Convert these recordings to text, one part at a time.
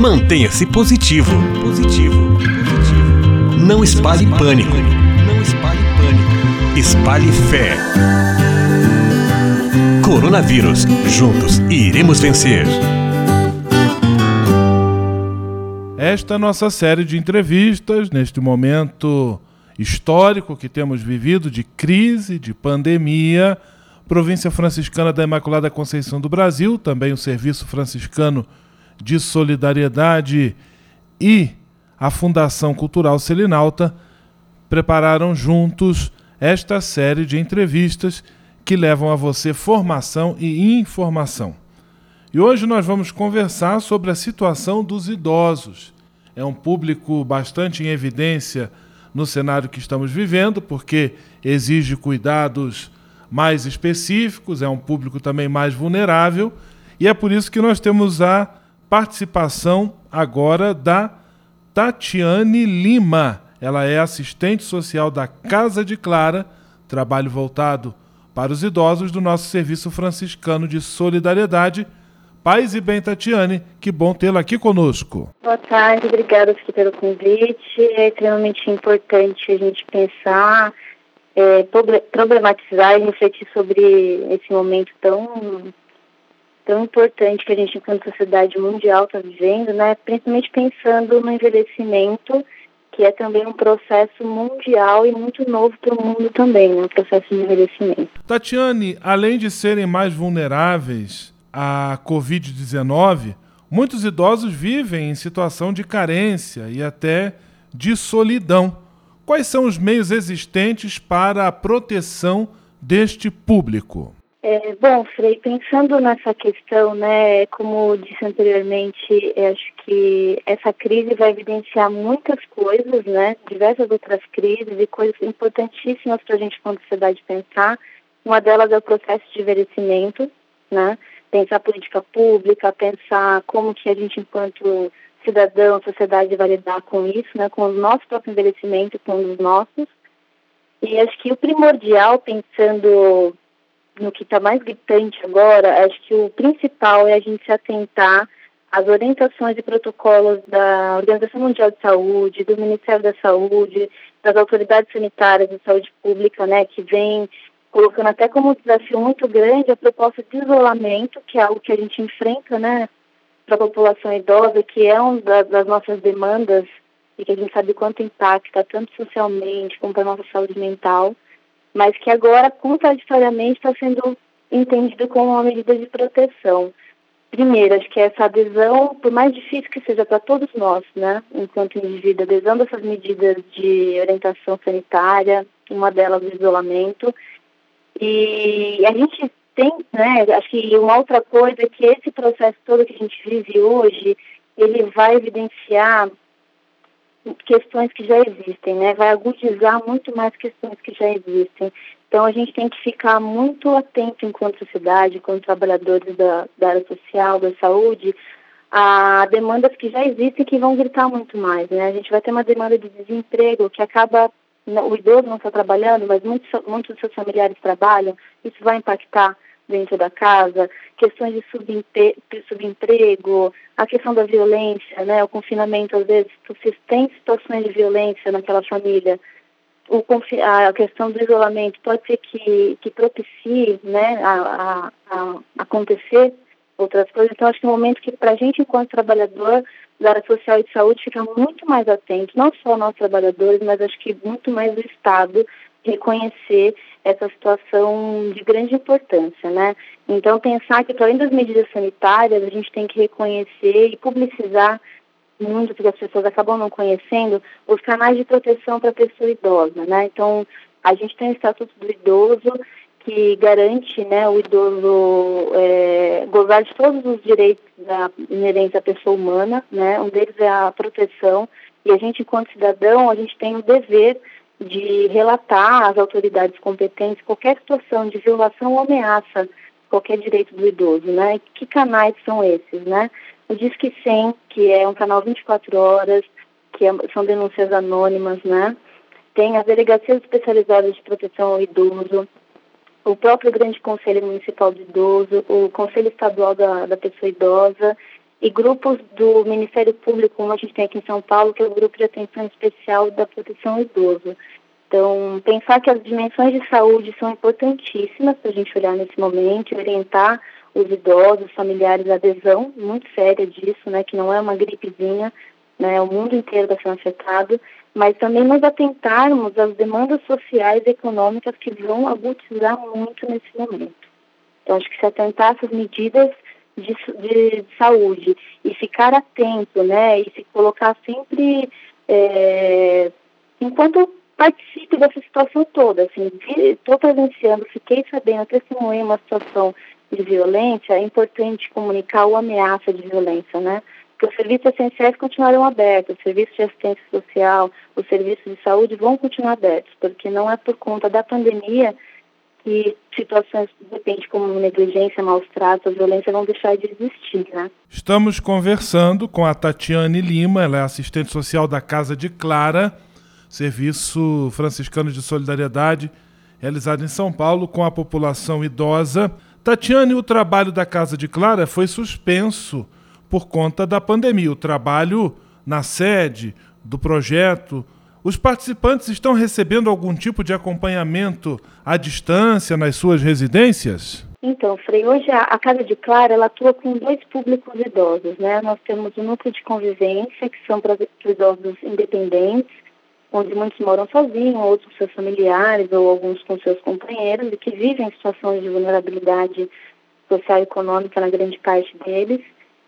Mantenha-se positivo. Positivo. Positivo. Não espalhe pânico. Não espalhe pânico. Espalhe fé. Coronavírus. Juntos iremos vencer. Esta nossa série de entrevistas neste momento histórico que temos vivido de crise, de pandemia. Província Franciscana da Imaculada Conceição do Brasil, também o Serviço Franciscano de Solidariedade e a Fundação Cultural Selinalta prepararam juntos esta série de entrevistas que levam a você formação e informação. E hoje nós vamos conversar sobre a situação dos idosos. É um público bastante em evidência no cenário que estamos vivendo, porque exige cuidados mais específicos, é um público também mais vulnerável, e é por isso que nós temos a participação agora da Tatiane Lima. Ela é assistente social da Casa de Clara, trabalho voltado para os idosos do nosso Serviço Franciscano de Solidariedade Paz e bem, Tatiane, que bom tê-la aqui conosco. Boa tarde, obrigada pelo convite. É extremamente importante a gente pensar, é, problematizar e refletir sobre esse momento tão, tão importante que a gente, enquanto sociedade mundial, está vivendo, né? principalmente pensando no envelhecimento, que é também um processo mundial e muito novo para o mundo também, né? um processo de envelhecimento. Tatiane, além de serem mais vulneráveis, a Covid-19, muitos idosos vivem em situação de carência e até de solidão. Quais são os meios existentes para a proteção deste público? É, bom, Frei, pensando nessa questão, né, como disse anteriormente, acho que essa crise vai evidenciar muitas coisas, né, diversas outras crises e coisas importantíssimas para a gente, como sociedade, pensar. Uma delas é o processo de envelhecimento, né, pensar política pública, pensar como que a gente, enquanto cidadão, sociedade, vai lidar com isso, né, com o nosso próprio envelhecimento, com os nossos. E acho que o primordial, pensando no que está mais gritante agora, acho que o principal é a gente se atentar às orientações e protocolos da Organização Mundial de Saúde, do Ministério da Saúde, das autoridades sanitárias de saúde pública, né, que vem colocando até como um desafio muito grande a proposta de isolamento, que é algo que a gente enfrenta, né, para a população idosa, que é uma das nossas demandas e que a gente sabe quanto impacta tanto socialmente como para a nossa saúde mental, mas que agora, contraditoriamente, está sendo entendido como uma medida de proteção. Primeiro, acho que essa adesão, por mais difícil que seja para todos nós, né, enquanto indivíduo, adesão dessas medidas de orientação sanitária, uma delas o isolamento, e a gente tem, né, acho que uma outra coisa é que esse processo todo que a gente vive hoje, ele vai evidenciar questões que já existem, né? Vai agudizar muito mais questões que já existem. Então a gente tem que ficar muito atento enquanto sociedade, enquanto trabalhadores da, da área social, da saúde, a demandas que já existem que vão gritar muito mais, né? A gente vai ter uma demanda de desemprego que acaba o idoso não está trabalhando, mas muitos, muitos dos seus familiares trabalham, isso vai impactar dentro da casa, questões de subemprego, a questão da violência, né, o confinamento, às vezes, se tem situações de violência naquela família, o, a questão do isolamento pode ser que, que propicie né, a, a, a acontecer outras coisas. Então, acho que é um momento que, para a gente, enquanto trabalhador da área social e de saúde, ficar muito mais atento, não só nós trabalhadores, mas acho que muito mais o Estado reconhecer essa situação de grande importância, né? Então, pensar que, além das medidas sanitárias, a gente tem que reconhecer e publicizar muito, porque as pessoas acabam não conhecendo, os canais de proteção para a pessoa idosa, né? Então, a gente tem o Estatuto do Idoso, que garante né, o idoso é, gozar de todos os direitos da, inerentes à pessoa humana, né? Um deles é a proteção e a gente, enquanto cidadão, a gente tem o dever de relatar às autoridades competentes qualquer situação de violação ou ameaça qualquer direito do idoso, né? Que canais são esses, né? O Disque 100, que é um canal 24 horas, que é, são denúncias anônimas, né? Tem as delegacias especializadas de proteção ao idoso, o próprio Grande Conselho Municipal de Idoso, o Conselho Estadual da, da Pessoa Idosa e grupos do Ministério Público, como a gente tem aqui em São Paulo, que é o Grupo de Atenção Especial da Proteção ao Idoso. Então, pensar que as dimensões de saúde são importantíssimas para a gente olhar nesse momento, orientar os idosos, os familiares, a adesão muito séria disso, né, que não é uma gripezinha, né, o mundo inteiro está sendo afetado, mas também nós atentarmos às demandas sociais e econômicas que vão agudizar muito nesse momento. Então, acho que se atentar essas medidas de, de, saúde e ficar atento, né, e se colocar sempre, é, enquanto participe dessa situação toda, assim, estou presenciando, fiquei sabendo, testemunhei uma situação de violência, é importante comunicar o ameaça de violência, né, porque os serviços essenciais continuarão abertos, os serviços de assistência social, os serviços de saúde vão continuar abertos, porque não é por conta da pandemia que situações, de repente, como negligência, maus tratos, violência vão deixar de existir, né? Estamos conversando com a Tatiane Lima, ela é assistente social da Casa de Clara, serviço franciscano de solidariedade realizado em São Paulo com a população idosa. Tatiane, o trabalho da Casa de Clara foi suspenso por conta da pandemia. O trabalho na sede do projeto, os participantes estão recebendo algum tipo de acompanhamento à distância nas suas residências? Então, Frei, hoje a, Casa de Clara ela atua com dois públicos idosos, né? Nós temos o núcleo de convivência, que são para idosos independentes, onde muitos moram sozinhos, outros com seus familiares ou alguns com seus companheiros e que vivem em situações de vulnerabilidade social e econômica na grande parte deles.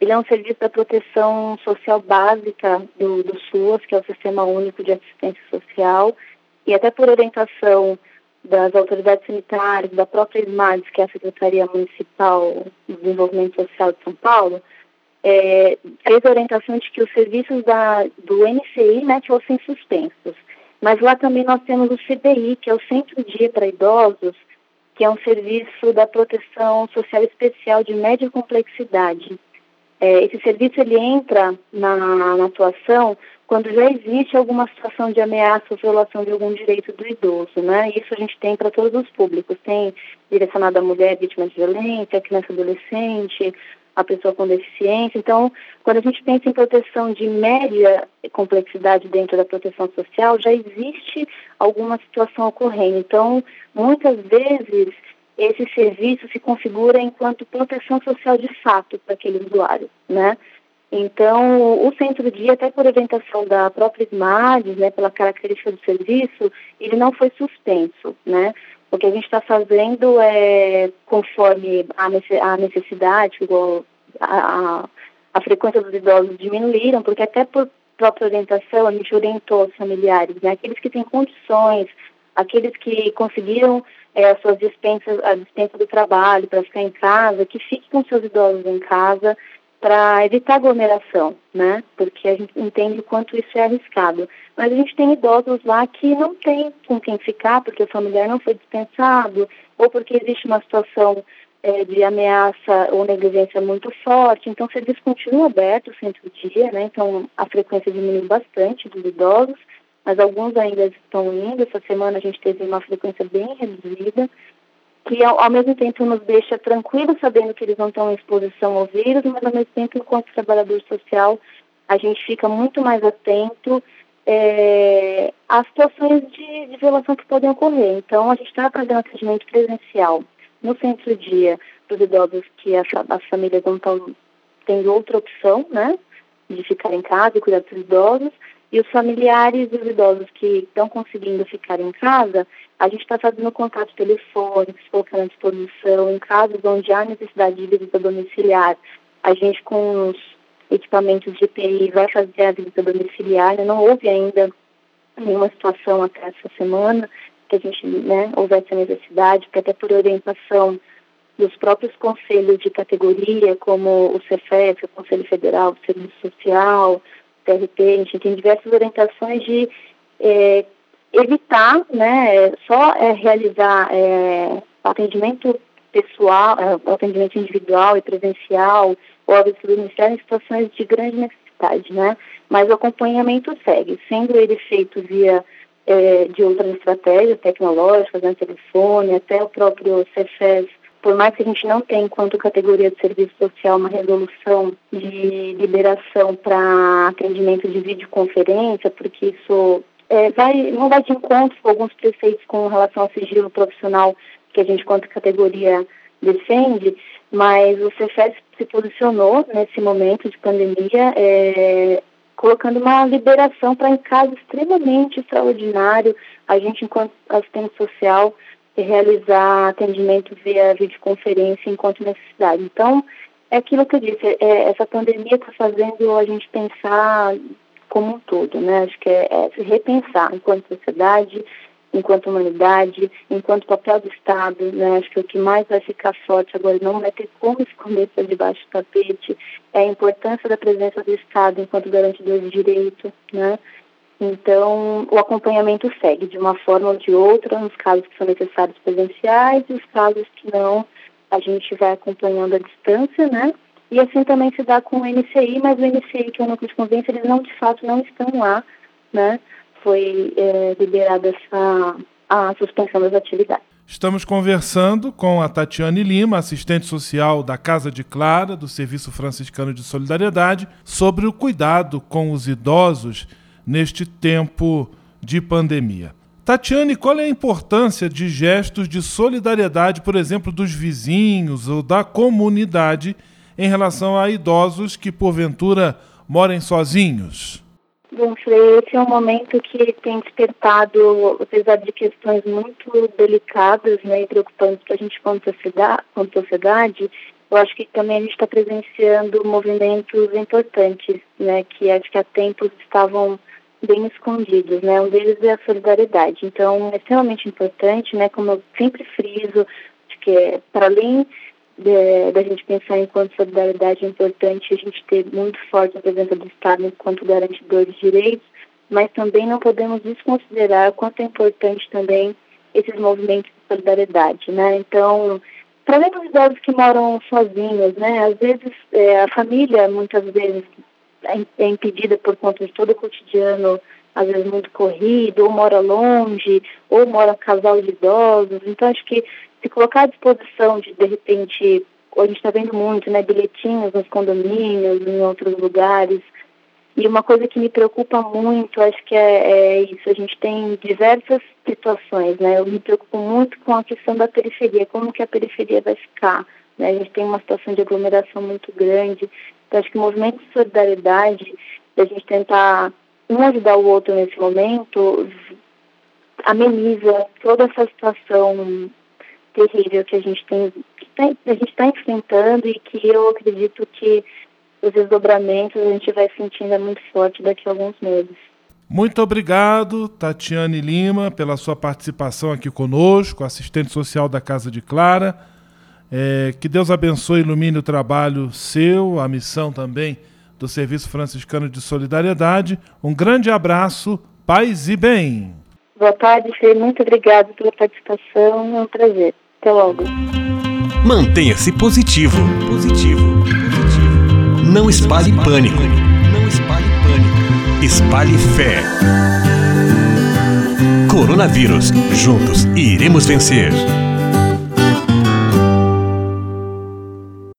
Ele é um serviço da proteção social básica do, do SUAS, que é o Sistema Único de Assistência Social, e até por orientação das autoridades sanitárias, da própria SMADES, que é a Secretaria Municipal de Desenvolvimento Social de São Paulo, é, fez a orientação de que os serviços da, do NCI né, fossem suspensos. Mas lá também nós temos o CDI, que é o Centro Dia para Idosos, que é um serviço da proteção social especial de média complexidade. É, esse serviço ele entra na, na, atuação quando já existe alguma situação de ameaça ou violação de algum direito do idoso, né? Isso a gente tem para todos os públicos, tem direcionado à mulher vítima de violência, criança adolescente, a pessoa com deficiência. Então, quando a gente pensa em proteção de média complexidade dentro da proteção social, já existe alguma situação ocorrendo. Então, muitas vezes esse serviço se configura enquanto proteção social de fato para aquele usuário, né? Então, o centro dia, até por orientação da própria SMAD, né, pela característica do serviço, ele não foi suspenso, né? O que a gente está fazendo é, conforme a necessidade, igual a, a, frequência dos idosos diminuíram, porque até por própria orientação a gente orientou os familiares, né, aqueles que têm condições, aqueles que conseguiram é, as suas dispensas, a dispensa do trabalho para ficar em casa, que fique com seus idosos em casa para evitar aglomeração, né? Porque a gente entende o quanto isso é arriscado. Mas a gente tem idosos lá que não tem com quem ficar, porque o familiar não foi dispensado, ou porque existe uma situação é, de ameaça ou negligência muito forte. Então, serviço continua aberto o centro-dia, né? Então, a frequência diminuiu bastante dos idosos mas alguns ainda estão indo. Essa semana a gente teve uma frequência bem reduzida, que ao, ao mesmo tempo nos deixa tranquilos sabendo que eles não estão em exposição ao vírus, mas ao mesmo tempo, enquanto trabalhador social, a gente fica muito mais atento é, às situações de, de violação que podem ocorrer. Então, a gente está fazendo atendimento presencial no centro-dia para os idosos que as, as famílias não estão tendo outra opção, né, de ficar em casa e cuidar dos idosos, e os familiares dos idosos que estão conseguindo ficar em casa, a gente está fazendo contato telefônico, colocando à disposição em casos onde há necessidade de visita domiciliar. A gente, com os equipamentos de EPI, vai fazer a visita domiciliar. Não houve ainda nenhuma situação até essa semana que a gente né, houvesse essa necessidade, porque até por orientação dos próprios conselhos de categoria, como o CEFES, o Conselho Federal do Serviço Social, TRT, a gente tem diversas orientações de é, evitar, né, só é, realizar é, atendimento pessoal, é, atendimento individual e presencial ou a visita domiciliar em situações de grande necessidade, né, mas o acompanhamento segue, sendo ele feito via é, de outras estratégias tecnológicas, né, telefone, até o próprio CFES por mais que a gente não tenha, enquanto categoria de serviço social, uma resolução de liberação para atendimento de videoconferência, porque isso é, vai, não vai de encontro com alguns preceitos com relação ao sigilo profissional que a gente, enquanto categoria, defende, mas o Cefes se posicionou nesse momento de pandemia, é, colocando uma liberação para, em caso extremamente extraordinário, a gente, enquanto assistente social, realizar atendimento via videoconferência enquanto necessidade. Então, é aquilo que eu disse, é, essa pandemia está fazendo a gente pensar como um todo, né? Acho que é, é se repensar enquanto sociedade, enquanto humanidade, enquanto papel do Estado, né? Acho que o que mais vai ficar forte agora não vai ter como esconder por debaixo do tapete é a importância da presença do Estado enquanto garantidor de direito, né? Então, o acompanhamento segue de uma forma ou de outra, nos casos que são necessários presenciais e os casos que não, a gente vai acompanhando à distância, né? E assim também se dá com o NCI, mas o NCI, que é o núcleo de convivência, eles não, de fato, não estão lá, né? Foi é, liberada essa, a suspensão das atividades. Estamos conversando com a Tatiane Lima, assistente social da Casa de Clara, do Serviço Franciscano de Solidariedade, sobre o cuidado com os idosos neste tempo de pandemia. Tatiane, qual é a importância de gestos de solidariedade, por exemplo, dos vizinhos ou da comunidade em relação a idosos que, porventura, morem sozinhos? Bom, Frei, esse é um momento que tem despertado, apesar de questões muito delicadas né, e preocupantes para a gente como sociedade, eu acho que também a gente está presenciando movimentos importantes, né, que acho que há tempos estavam bem escondidos, né? Um deles é a solidariedade. Então, é extremamente importante, né? Como eu sempre friso, que é, para além da gente pensar enquanto solidariedade é importante a gente ter muito forte a presença do Estado enquanto garantidor de direitos, mas também não podemos desconsiderar o quanto é importante também esses movimentos de solidariedade, né? Então, para além dos idosos que moram sozinhos, né? Às vezes é, a família, muitas vezes, é, é impedida por conta de todo o cotidiano, às vezes muito corrido, ou mora longe, ou mora casal de idosos. Então, acho que se colocar à disposição de, de repente, a gente está vendo muito, né, bilhetinhos nos condomínios, em outros lugares. E uma coisa que me preocupa muito, acho que é, é isso, a gente tem diversas situações, né? Eu me preocupo muito com a questão da periferia, como que a periferia vai ficar. Né? A gente tem uma situação de aglomeração muito grande. Então, acho que o movimento de solidariedade, da gente tentar um ajudar o outro nesse momento, ameniza toda essa situação terrível que a gente tem, que tá, a gente está enfrentando e que eu acredito que os desdobramentos a gente vai sentindo muito forte daqui a alguns meses. Muito obrigado, Tatiane Lima, pela sua participação aqui conosco, assistente social da Casa de Clara. É, que Deus abençoe e ilumine o trabalho seu, a missão também do Serviço Franciscano de Solidariedade. Um grande abraço, paz e bem. Boa tarde, Fê. Muito obrigado pela participação. É um prazer. Até logo. Mantenha-se positivo. Positivo. Positivo. Não espalhe pânico. Não espalhe pânico. Espalhe fé. Coronavírus. Juntos iremos vencer.